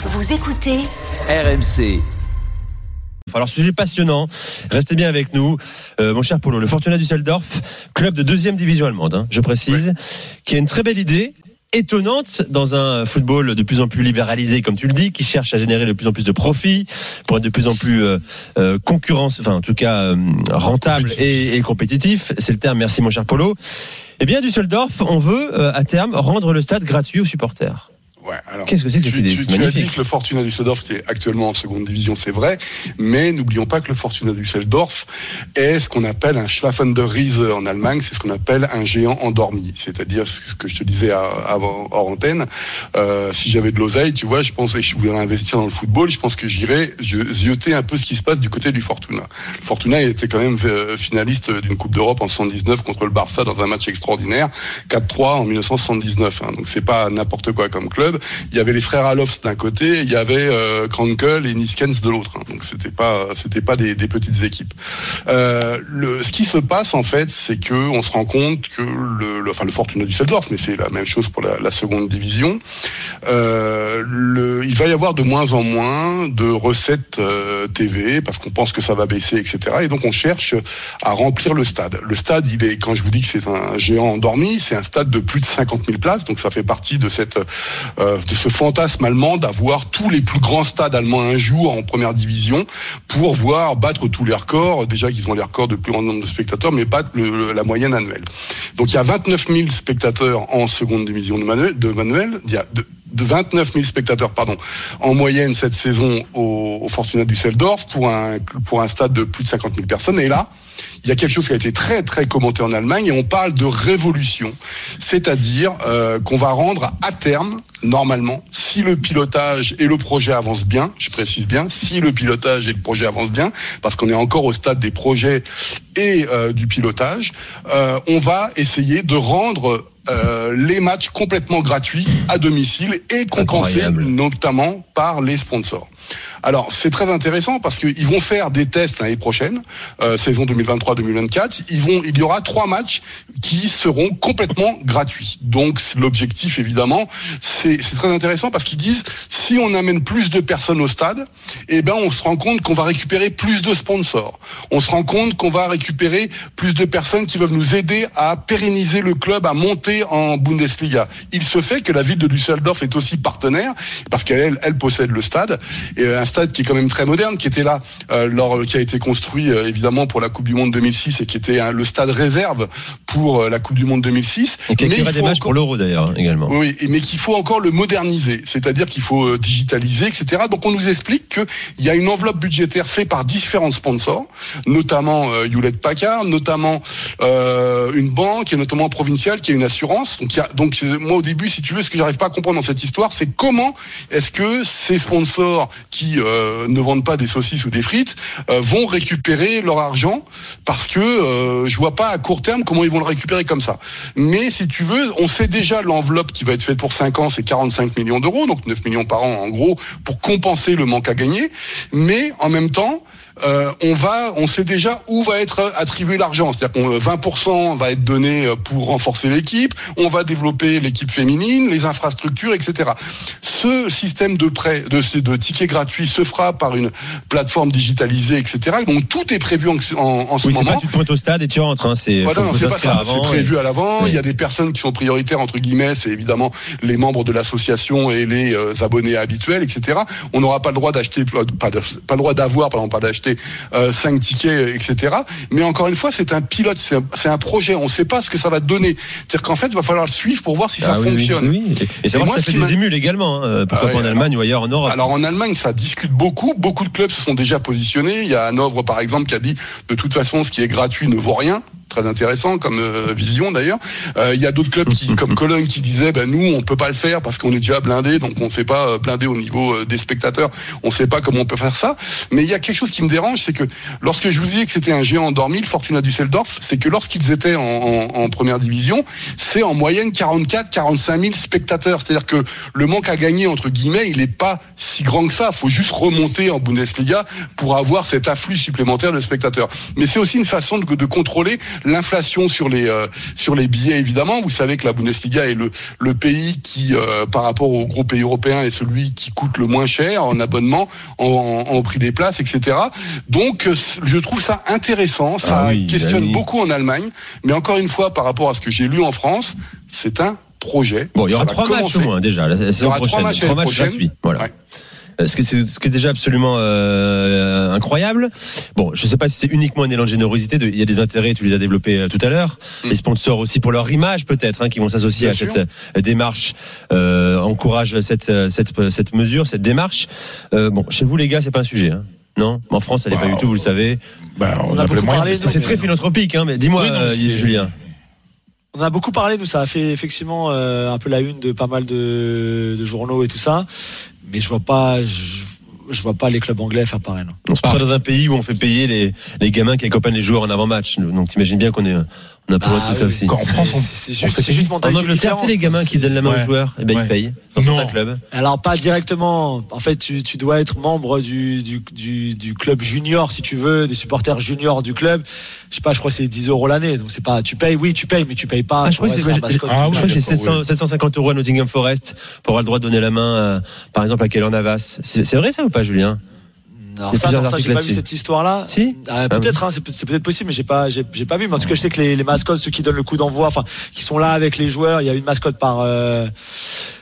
Vous écoutez RMC. Alors sujet passionnant, restez bien avec nous, Euh, mon cher Polo. Le Fortuna Düsseldorf, club de deuxième division allemande, hein, je précise, qui a une très belle idée, étonnante dans un football de plus en plus libéralisé, comme tu le dis, qui cherche à générer de plus en plus de profits pour être de plus en plus euh, euh, concurrence, enfin en tout cas euh, rentable et, et compétitif. C'est le terme. Merci mon cher Polo. Eh bien, Düsseldorf, on veut euh, à terme rendre le stade gratuit aux supporters. Ouais, alors, Qu'est-ce que c'est que cette tu, idée tu- tu as dit que le Fortuna Düsseldorf, qui est actuellement en seconde division, c'est vrai, mais n'oublions pas que le Fortuna Düsseldorf est ce qu'on appelle un Schlafen der Riese en Allemagne, c'est ce qu'on appelle un géant endormi. C'est-à-dire ce que je te disais avant hors antenne, euh, si j'avais de l'oseille, tu vois, je pense et je voulais investir dans le football, je pense que j'irais zioter un peu ce qui se passe du côté du Fortuna. Le Fortuna, il était quand même euh, finaliste d'une Coupe d'Europe en 79 contre le Barça dans un match extraordinaire, 4-3 en 1979. hein. donc c'est pas n'importe quoi comme club. Il y avait les frères Alofs d'un côté, il y avait euh, Krankel et Niskens de l'autre. hein. donc c'était pas c'était pas des, des petites équipes. Euh, le, ce qui se passe en fait, c'est que on se rend compte que le, le- enfin le Fortuna Düsseldorf, mais c'est la même chose pour la, la seconde division. Euh, le, il va y avoir de moins en moins de recettes euh, TV parce qu'on pense que ça va baisser, etc. Et donc on cherche à remplir le stade. Le stade, il est, quand je vous dis que c'est un géant endormi, c'est un stade de plus de 50 000 places, donc ça fait partie de cette, euh, de ce fantasme allemand d'avoir tous les plus grands stades allemands un jour en première division pour voir battre tous les records. Déjà qu'ils ont les records de plus grand nombre de spectateurs, mais battre le- la moyenne annuelle. Donc il y a 29 000 spectateurs en seconde division de Manuel, de Manuel. Il y a de, de 29 000 spectateurs pardon, en moyenne cette saison au, au Fortuna Düsseldorf pour un, pour un stade de plus de 50 000 personnes. Et là, il y a quelque chose qui a été très très commenté en Allemagne et on parle de révolution, c'est-à-dire euh, qu'on va rendre à terme, normalement, si le pilotage et le projet avancent bien, je précise bien, si le pilotage et le projet avancent bien, parce qu'on est encore au stade des projets et euh, du pilotage, euh, on va essayer de rendre euh, les matchs complètement gratuits à domicile et compensés Incroyable. notamment par les sponsors. Alors c'est très intéressant parce qu'ils vont faire des tests l'année prochaine, euh, saison 2023-2024. Ils vont, il y aura trois matchs qui seront complètement gratuits. Donc l'objectif évidemment, c'est très intéressant parce qu'ils disent si on amène plus de personnes au stade, eh ben on se rend compte qu'on va récupérer plus de sponsors. On se rend compte qu'on va récupérer plus de personnes qui peuvent nous aider à pérenniser le club, à monter en Bundesliga. Il se fait que la ville de Düsseldorf est aussi partenaire parce qu'elle elle possède le stade euh, stade qui est quand même très moderne, qui était là euh, qui a été construit euh, évidemment pour la Coupe du Monde 2006 et qui était hein, le stade réserve pour euh, la Coupe du Monde 2006. Et Mais il des faut matchs encore- pour l'Euro d'ailleurs hein, également. oui, mais qu'il faut encore le moderniser, c'est-à-dire qu'il faut euh, digitaliser, etc. Donc on nous explique qu'il y a une enveloppe budgétaire faite par différents sponsors, notamment euh, Hewlett Packard, notamment euh, une banque et notamment Provincial qui a une assurance. Donc, y a, donc euh, moi au début, si tu veux, ce que j'arrive pas à comprendre dans cette histoire, c'est comment est-ce que ces sponsors qui euh, ne vendent pas des saucisses ou des frites euh, vont récupérer leur argent parce que euh, je vois pas à court terme comment ils vont le récupérer comme ça. Mais si tu veux, on sait déjà l'enveloppe qui va être faite pour 5 ans, c'est 45 millions d'euros, donc 9 millions par an en gros, pour compenser le manque à gagner. Mais en même temps, euh, on va, on sait déjà où va être attribué l'argent. C'est-à-dire qu'on 20% va être donné euh, pour renforcer l'équipe, on va développer l'équipe féminine, les infrastructures, etc. Ce système de prêt, de, ces- de tickets gratuits se fera par une plateforme digitalisée, etc. Donc tout est prévu en, en, en ce Oui, moment. pas tu te pointes au stade et tu rentres. Hein, c'est Voilà, c'est pas ça. et- prévu à l'avant. Oui. Il y a des personnes qui sont prioritaires entre guillemets, c'est évidemment les membres de l'association et les euh, abonnés habituels, etc. On n'aura pas le droit d'acheter, euh, pas, pas le droit d'avoir, pardon, pas d'acheter euh, cinq tickets, etc. Mais encore une fois, c'est un pilote, c'est un, c'est un projet. On ne sait pas ce que ça va donner. C'est-à-dire qu'en fait, il va falloir le suivre pour voir si ça Ah oui, fonctionne. oui, oui. Et savoir moi, si ce ça qui fait des émules également. hein. Pourquoi Ah pas en Allemagne ou ailleurs en Europe Alors en Allemagne, ça discute beaucoup. Beaucoup de clubs se sont déjà positionnés. Il y a Hanovre, par exemple, qui a dit de toute façon, ce qui est gratuit ne vaut rien. Très intéressant comme euh, vision d'ailleurs. Euh, Il y a d'autres clubs qui, comme Cologne qui disaient, ben nous on peut pas le faire parce qu'on est déjà blindé, donc on sait pas euh, blindé au niveau des spectateurs. On sait pas comment on peut faire ça. Mais il y a quelque chose qui me dérange, c'est que lorsque je vous disais que c'était un géant endormi, le Fortuna Düsseldorf, c'est que lorsqu'ils étaient en, en- en première division, c'est en moyenne 44-45 000 spectateurs. C'est-à-dire que le manque à gagner entre guillemets, il n'est pas si grand que ça. Il faut juste remonter en Bundesliga pour avoir cet afflux supplémentaire de spectateurs. Mais c'est aussi une façon de, de contrôler l'inflation sur les euh, sur les billets évidemment. Vous savez que la Bundesliga est le le pays qui euh, par rapport aux gros pays européens est celui qui coûte le moins cher en abonnement, en, en prix des places, etc. Donc euh, je trouve ça intéressant. Ça Ah oui, questionne oui. beaucoup en Allemagne, mais encore une fois par rapport à ce que j'ai lu en France, c'est un projet. Bon, il y aura trois matchs au moins déjà la saison aura trois matchs l'année prochaine. gratuits. Voilà. Ouais. Euh, Ce qui, est, ce qui est déjà absolument euh, incroyable. Bon, je ne sais pas si c'est uniquement un élan de générosité. de- il y a des intérêts, tu les as développés euh, tout à l'heure. Mm. Les sponsors aussi pour leur image peut-être, hein, qui vont s'associer à sûr. cette démarche, euh, encourage cette, cette cette mesure, cette démarche. Euh, bon, chez vous les gars, c'est pas un sujet. Hein non, en France, ça n'est pas Bah, du tout, vous le savez. Bah, on, On a beaucoup parlé, C'est c'est très philanthropique, hein, mais dis-moi, Oui, euh, Julien. On a beaucoup parlé, nous, ça a fait effectivement euh, un peu la une de pas mal de, de journaux et tout ça. Mais je vois pas, je, je vois pas les clubs anglais faire pareil. non. On se trouve dans un pays où on fait payer les, les gamins qui accompagnent les joueurs en avant-match. Donc t'imagines bien qu'on est, on a pas Bah tout ça aussi. Quand en France, C'est- juste, c'est juste mentalité Angleterre, différente. c'est les gamins qui donnent la main Ouais. aux joueurs, et ben Ouais. ils payent. Dans Non. un club. Alors pas directement. En fait, tu, tu dois être membre du, du, du, du club junior, si tu veux, des supporters juniors du club. Je sais pas, je crois que c'est 10 euros l'année. Donc c'est pas, tu payes, oui, tu payes, mais tu payes pas. Ah, je crois que c'est être un je- mascotte. Ah je ouais, crois que c'est d'accord, 700 750 euros à Nottingham Forest pour avoir le droit de donner la main, à, par exemple, à Keller Navas. C'est vrai ça ou pas, Julien Alors ça, non, ça, j'ai pas vu cette histoire-là. Si Ah, peut-être, hein, c'est peut- c'est peut-être possible, mais j'ai pas, j'ai pas vu. Mais en tout cas, je sais que les, les mascottes, ceux qui donnent le coup d'envoi, enfin, qui sont là avec les joueurs, il y a une mascotte par euh,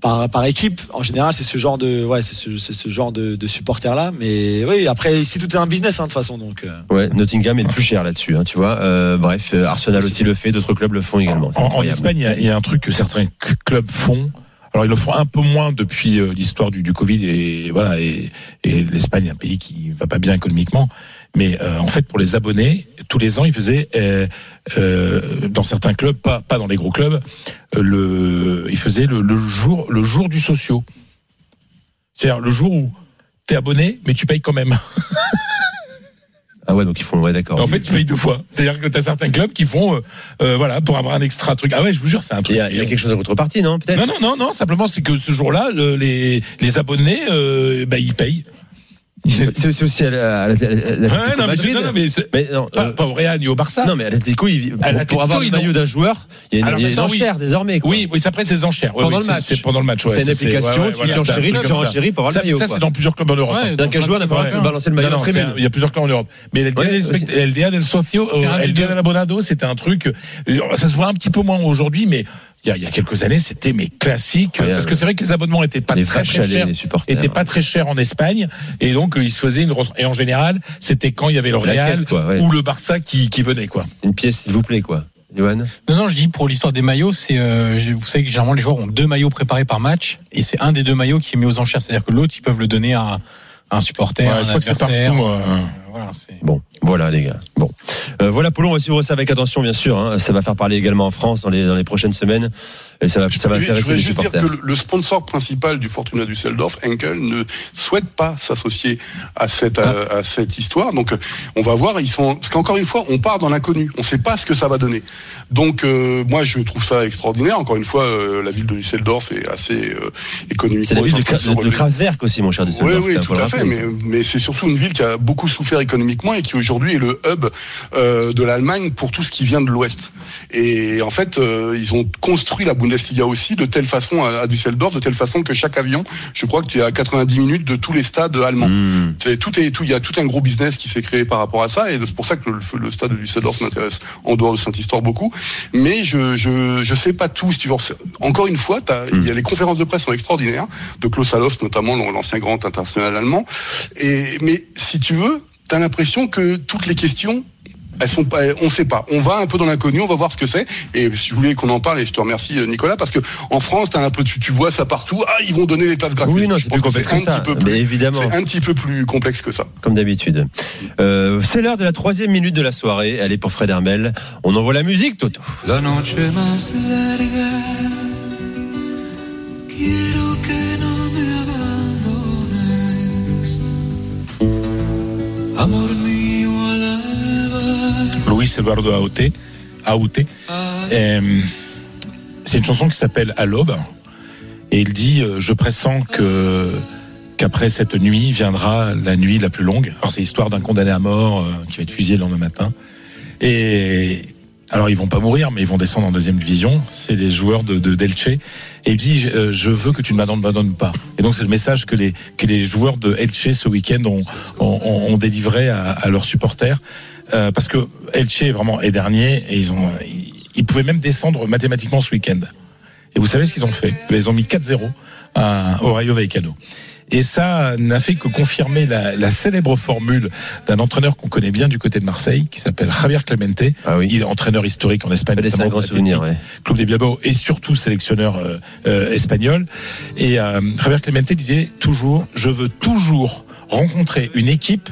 par, par équipe. En général, c'est ce genre de, ouais, c'est ce, genre de, de supporters là. Mais oui, après ici tout est un business hein, de toute façon, donc. euh, Ouais, Nottingham est le plus cher là-dessus, hein, tu vois. Euh, bref, euh, Arsenal aussi le fait, d'autres clubs le font également. En. Espagne, il y a- il y, a un truc que certains clubs font. Alors ils le font un peu moins depuis euh, l'histoire du, Covid et voilà et, l'Espagne est un pays qui va pas bien économiquement. Mais euh, en fait, pour les abonnés, tous les ans, ils faisaient euh, dans certains clubs, pas pas dans les gros clubs, ils faisaient le, le jour le jour du socio. C'est-à-dire le jour où t'es abonné, mais tu payes quand même. Ah ouais, donc ils font, ouais, d'accord. En fait, tu payes deux fois. C'est-à-dire que t'as certains clubs qui font, euh, euh, voilà, pour avoir un extra truc. Ah ouais, je vous jure, c'est un il truc. y, a, il y a quelque chose en contrepartie, non Peut-être? Non, non, non, non. Simplement, c'est que ce jour-là, le- les, les abonnés, euh, bah, ils payent. C'est c'est aussi à la, à la- à la- non, c'est- Madrid. non, non, mais c'est- Mais non, pas, euh, pas au Real ni au Barça. non, mais à l'Atlético, il- pour, À pour avoir le maillot d'un joueur, il y a une, Alors, il y a une maintenant, oui. enchère désormais. quoi. Oui, oui, c'est après ces enchères. Pendant oui, le c'est- match. C'est pendant le match. Ouais, T'as une c'est- application, ouais, ouais, tu enchéris, tu enchéris pour avoir le maillot. ça, c'est dans plusieurs clubs en Europe. Hein. Donc un joueur n'a pas balancer le maillot c'est- Il y a plusieurs clubs en Europe. Mais aussi. del, Socio, C'est euh, deux. del Abonado, c'était un truc. euh, Ça se voit un petit peu moins aujourd'hui, mais il y a, il y a quelques années, c'était mais classique. Parce que c'est vrai que les abonnements étaient pas Les très à chers. étaient pas très chers en Espagne et donc euh, ils se faisaient une et en général c'était quand il y avait le Real quête, quoi, ouais. ou le Barça qui, qui venait quoi. Une pièce, s'il vous plaît, quoi. Johan Non, non, je dis pour l'histoire des maillots, c'est, euh, je- vous savez que généralement les joueurs ont deux maillots préparés par match, et c'est un des deux maillots qui est mis aux enchères. C'est-à-dire que l'autre, ils peuvent le donner à un supporter, Ouais, un je crois que c'est adversaire. partout, euh, euh, voilà. Bon, voilà les gars. Bon, Euh, voilà Polo, on va suivre ça avec attention bien sûr. hein. Ça va faire parler également en France dans les dans les prochaines semaines et ça va ça va je voulais juste dire que le, le sponsor principal du Fortuna Düsseldorf, Henkel, ne souhaite pas s'associer à cette Ah. à, à cette histoire. Donc, euh, on va voir. Ils sont parce qu'encore une fois, on part dans l'inconnu. On ne sait pas ce que ça va donner. Donc, euh, moi, je trouve ça extraordinaire. Encore une fois, euh, la ville de Düsseldorf est assez euh, économiquement. C'est la ville de. Kraftwerk aussi, mon cher Oui, Düsseldorf. oui, hein, tout à fait. mais c'est surtout une ville qui a beaucoup souffert économiquement et qui aujourd'hui est le hub euh, de l'Allemagne pour tout ce qui vient de l'Ouest. Et en fait, euh, ils ont construit la Bundesliga aussi de telle façon à, à Düsseldorf, de telle façon que chaque avion, je crois que tu es à 90 minutes de tous les stades allemands. Mmh. C'est tout est tout. Il y a tout un gros business qui s'est créé par rapport à ça, et c'est pour ça que le, le stade de Düsseldorf m'intéresse en dehors de Saint-Histoire beaucoup. Mais je je je sais pas tout. Si tu veux. Encore une fois, y a les conférences de presse sont extraordinaires de Klaus Allofs notamment, l'ancien grand international allemand. Et mais si tu veux, t'as l'impression que toutes les questions elles sont pas, on sait pas. On va un peu dans l'inconnu, on va voir ce que c'est. Et je voulais qu'on en parle, et je te remercie euh, Nicolas, parce que en France, t'as un peu, tu, tu vois ça partout. Ah, ils vont donner des places gratuites. Oui, non, Je c'est pense plus complexe que un ça. petit peu plus, Mais évidemment, c'est un petit peu plus complexe que ça. comme d'habitude. Euh, c'est l'heure de la troisième minute de la soirée. Elle est pour Fred Hermel. On envoie la musique, Toto. La noche Luis Eduardo Aute. Aute. Euh, c'est une chanson qui s'appelle À l'aube et il dit euh, je pressens que qu'après cette nuit viendra la nuit la plus longue. Alors c'est l'histoire d'un condamné à mort euh, qui va être fusillé le lendemain matin. Et Alors ils vont pas mourir, mais ils vont descendre en deuxième division. C'est les joueurs de, de d'Elche. Et il dit euh, je veux que tu ne m'abandonnes pas. Et donc c'est le message que les que les joueurs de Elche ce week-end ont, ont, ont délivré à, à leurs supporters. Euh, parce que Elche vraiment est dernier et ils ont ils, ils pouvaient même descendre mathématiquement ce week-end. Et vous savez ce qu'ils ont fait? Ils ont mis 4-0 à- au Rayo Vallecano. Et ça n'a fait que confirmer la, la célèbre formule d'un entraîneur qu'on connaît bien du côté de Marseille, qui s'appelle Javier Clemente. Ah oui. Il est entraîneur historique en Espagne, C'est un notamment grand souvenir, ouais. Club des Bilbao et surtout sélectionneur euh, euh, espagnol. Et euh, Javier Clemente disait toujours, je veux toujours rencontrer une équipe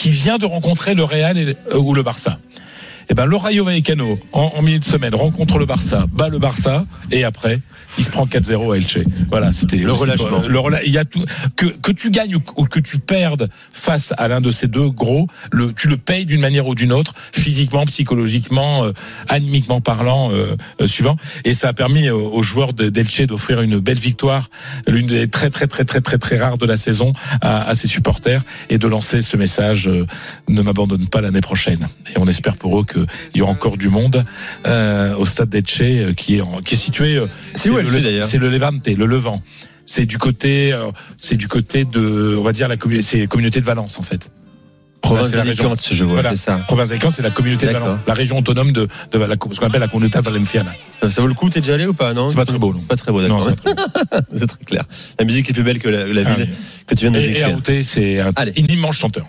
qui vient de rencontrer le Real euh, ou le Barça. Et ben le Rayo Vallecano en, en milieu de semaine rencontre le Barça, bat le Barça et après il se prend 4-0 à Elche. Voilà, c'était Le relâchement. Le rela- il y a tout que que tu gagnes ou, que tu perdes face à l'un de ces deux gros, le tu le payes d'une manière ou d'une autre, physiquement, psychologiquement, euh, animiquement parlant, euh, euh, suivant. Et ça a permis aux, joueurs de- d'Elche d'offrir une belle victoire, l'une des très très très très très très rares de la saison à, à ses supporters et de lancer ce message euh, ne m'abandonne pas l'année prochaine. Et on espère pour eux qu'il y aura encore du monde euh, au stade d'Elche euh, qui est en- qui est situé. euh, C'est où le- C'est le Levante, le Levant. C'est du côté, euh, c'est du côté de, on va dire la communauté, c'est communauté de Valence en fait. Province d'Alicante, je vois, Voilà. c'est ça. Province d'Alicante, c'est la communauté de. Valence, la région autonome de, de la, ce qu'on appelle la communauté valenciana. Ça vaut le coup, t'es déjà allé ou pas, non C'est pas très beau, non. Pas très beau, d'accord. c'est très clair. La musique est plus belle que la, la Ah ville oui. que tu viens de Et, et décrire. Aouté, c'est un, un immense chanteur.